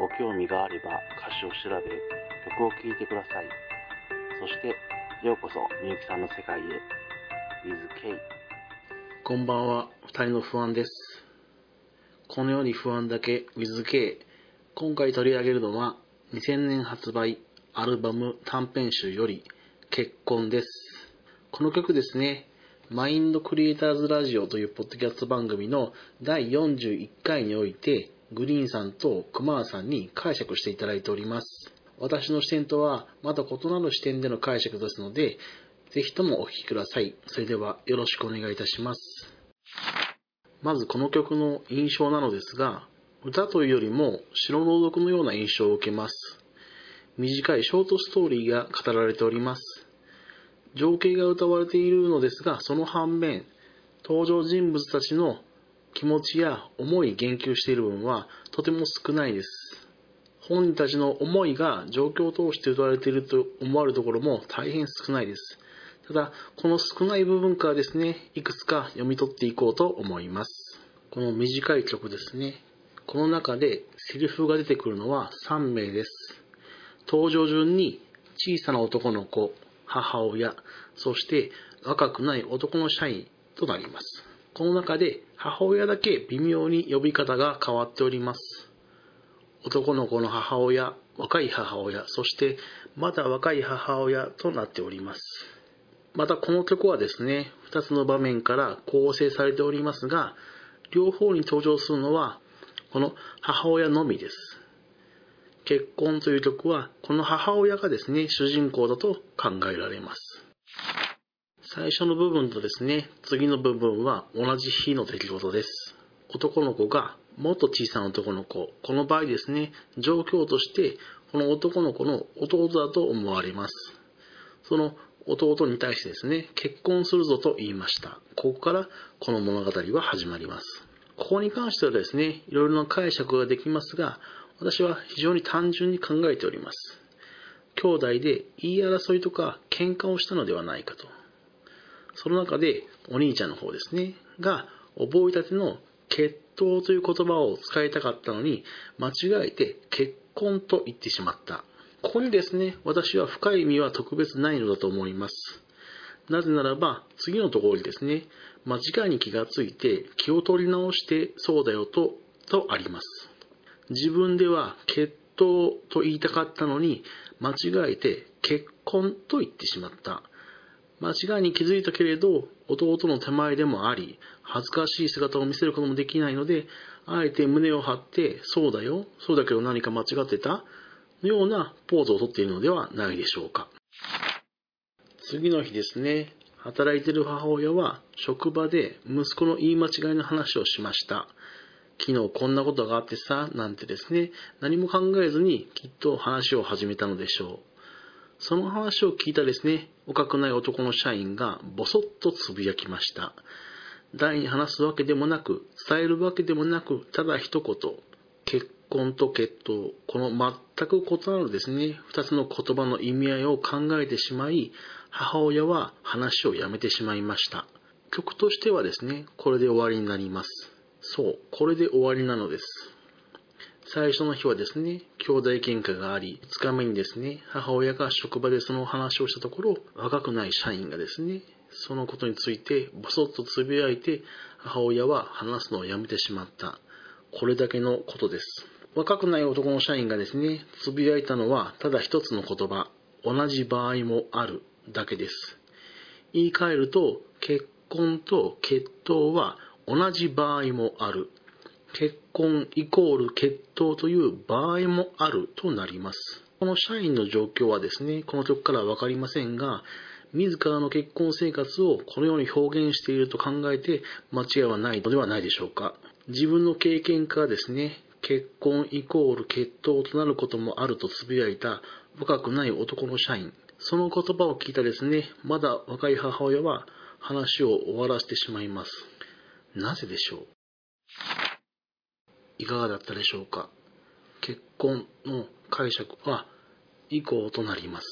ご興味があれば歌詞を調べ、曲を聴いてください。そして、ようこそみゆきさんの世界へ。With K。こんばんは、二人の不安です。このように不安だけ With K。今回取り上げるのは、2000年発売アルバム短編集より結婚です。この曲ですね、マインドクリエイターズラジオというポッドキャスト番組の第41回において、グリーンさんと熊田さんに解釈していただいております。私の視点とはまた異なる視点での解釈ですので、ぜひともお聴きください。それではよろしくお願いいたします。まずこの曲の印象なのですが、歌というよりも詩の朗読のような印象を受けます。短いショートストーリーが語られております。情景が歌われているのですが、その反面、登場人物たちの気持ちや思い言及している部分はとても少ないです。本人たちの思いが状況を通して歌われていると思われるところも大変少ないです。ただ、この少ない部分からですね、いくつか読み取っていこうと思います。この短い曲ですね。この中でセリフが出てくるのは3名です。登場順に小さな男の子、母親、そして若くない男の社員となります。この中で母親だけ微妙に呼び方が変わっております。男の子の母親、若い母親、そしてまだ若い母親となっております。またこの曲はですね、2つの場面から構成されておりますが、両方に登場するのはこの母親のみです。結婚という曲はこの母親がですね、主人公だと考えられます。最初の部分とですね、次の部分は同じ日の出来事です。男の子がもっと小さな男の子、この場合ですね、状況としてこの男の子の弟だと思われます。その弟に対してですね、結婚するぞと言いました。ここからこの物語は始まります。ここに関してはですね、いろいろな解釈ができますが、私は非常に単純に考えております。兄弟で言い争いとか喧嘩をしたのではないかと。その中でお兄ちゃんの方ですね、が覚えたての決闘という言葉を使いたかったのに、間違えて結婚と言ってしまった。ここにですね、私は深い意味は特別ないのだと思います。なぜならば、次のところにですね、間違いに気がついて気を取り直してそうだよと、とあります。自分では決闘と言いたかったのに、間違えて結婚と言ってしまった。間違いに気づいたけれど、弟の手前でもあり、恥ずかしい姿を見せることもできないので、あえて胸を張って、そうだよ、そうだけど何か間違ってたのようなポーズをとっているのではないでしょうか。次の日ですね、働いている母親は職場で息子の言い間違いの話をしました。昨日こんなことがあってさ、なんてですね、何も考えずにきっと話を始めたのでしょう。その話を聞いたですね、若くない男の社員がボソッとつぶやきました。誰に話すわけでもなく、伝えるわけでもなく、ただ一言、結婚と決闘、この全く異なるですね、二つの言葉の意味合いを考えてしまい、母親は話をやめてしまいました。曲としてはですね、これで終わりになります。そう、これで終わりなのです。最初の日はですね、兄弟喧嘩があり、2日目にですね、母親が職場でその話をしたところ、若くない社員がですね、そのことについてボソッとつぶやいて、母親は話すのをやめてしまった。これだけのことです。若くない男の社員がですね、つぶやいたのはただ一つの言葉、同じ場合もあるだけです。言い換えると、結婚と決闘は同じ場合もある。結婚イコール決闘という場合もあるとなります。この社員の状況はですね、この曲からわかりませんが、自らの結婚生活をこのように表現していると考えて間違いはないのではないでしょうか。自分の経験からですね、結婚イコール決闘となることもあると呟いた若くない男の社員。その言葉を聞いたですね、まだ若い母親は話を終わらせてしまいます。なぜでしょう？いかがだったでしょうか？結婚の解釈は以降となります。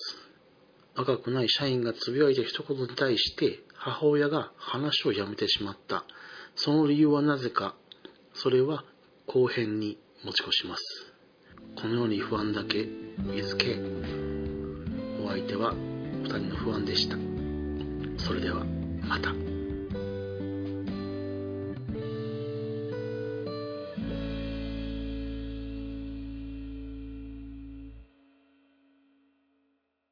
若くない社員がつぶやいた一言に対して母親が話をやめてしまった。その理由はなぜか、それは後編に持ち越します。このように不安だけ、水系。お相手は二人の不安でした。それでは、また。